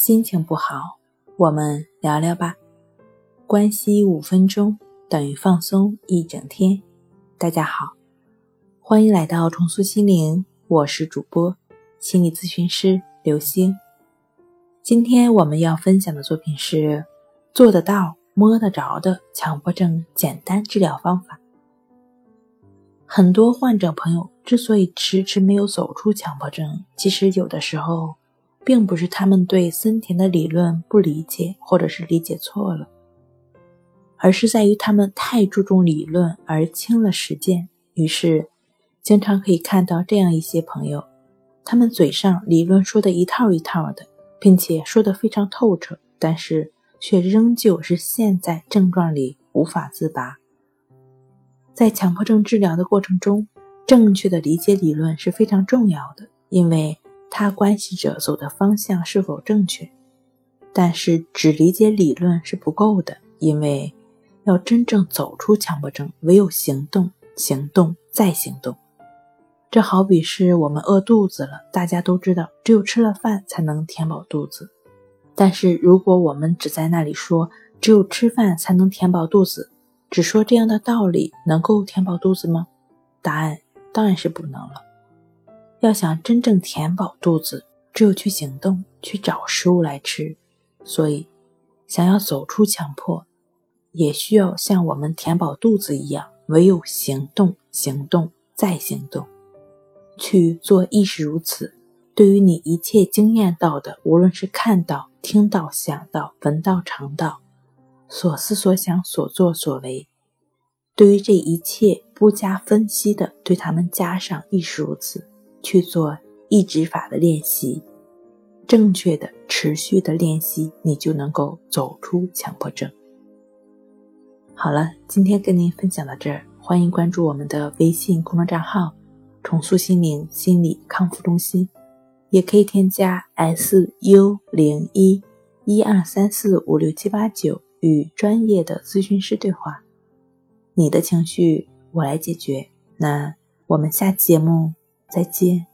心情不好，我们聊聊吧。关系五分钟等于放松一整天。大家好，欢迎来到重塑心灵，我是主播心理咨询师刘星。今天我们要分享的作品是做得到、摸得着的强迫症简单治疗方法。很多患者朋友之所以迟迟没有走出强迫症，其实有的时候。并不是他们对森田的理论不理解，或者是理解错了，而是在于他们太注重理论而轻了实践。于是，经常可以看到这样一些朋友，他们嘴上理论说的一套一套的，并且说的非常透彻，但是却仍旧是陷在症状里无法自拔。在强迫症治疗的过程中，正确的理解理论是非常重要的，因为。它关系着走的方向是否正确，但是只理解理论是不够的，因为要真正走出强迫症，唯有行动，行动再行动。这好比是我们饿肚子了，大家都知道，只有吃了饭才能填饱肚子。但是如果我们只在那里说只有吃饭才能填饱肚子，只说这样的道理，能够填饱肚子吗？答案当然是不能了。要想真正填饱肚子，只有去行动，去找食物来吃。所以，想要走出强迫，也需要像我们填饱肚子一样，唯有行动，行动再行动，去做。亦是如此。对于你一切经验到的，无论是看到、听到、想到、闻到、尝到，所思所想、所作所为，对于这一切不加分析的，对他们加上亦是如此。去做抑制法的练习，正确的、持续的练习，你就能够走出强迫症。好了，今天跟您分享到这儿，欢迎关注我们的微信公众账号“重塑心灵心理康复中心”，也可以添加 “s u 零一一二三四五六七八九”与专业的咨询师对话。你的情绪我来解决。那我们下期节目。再见。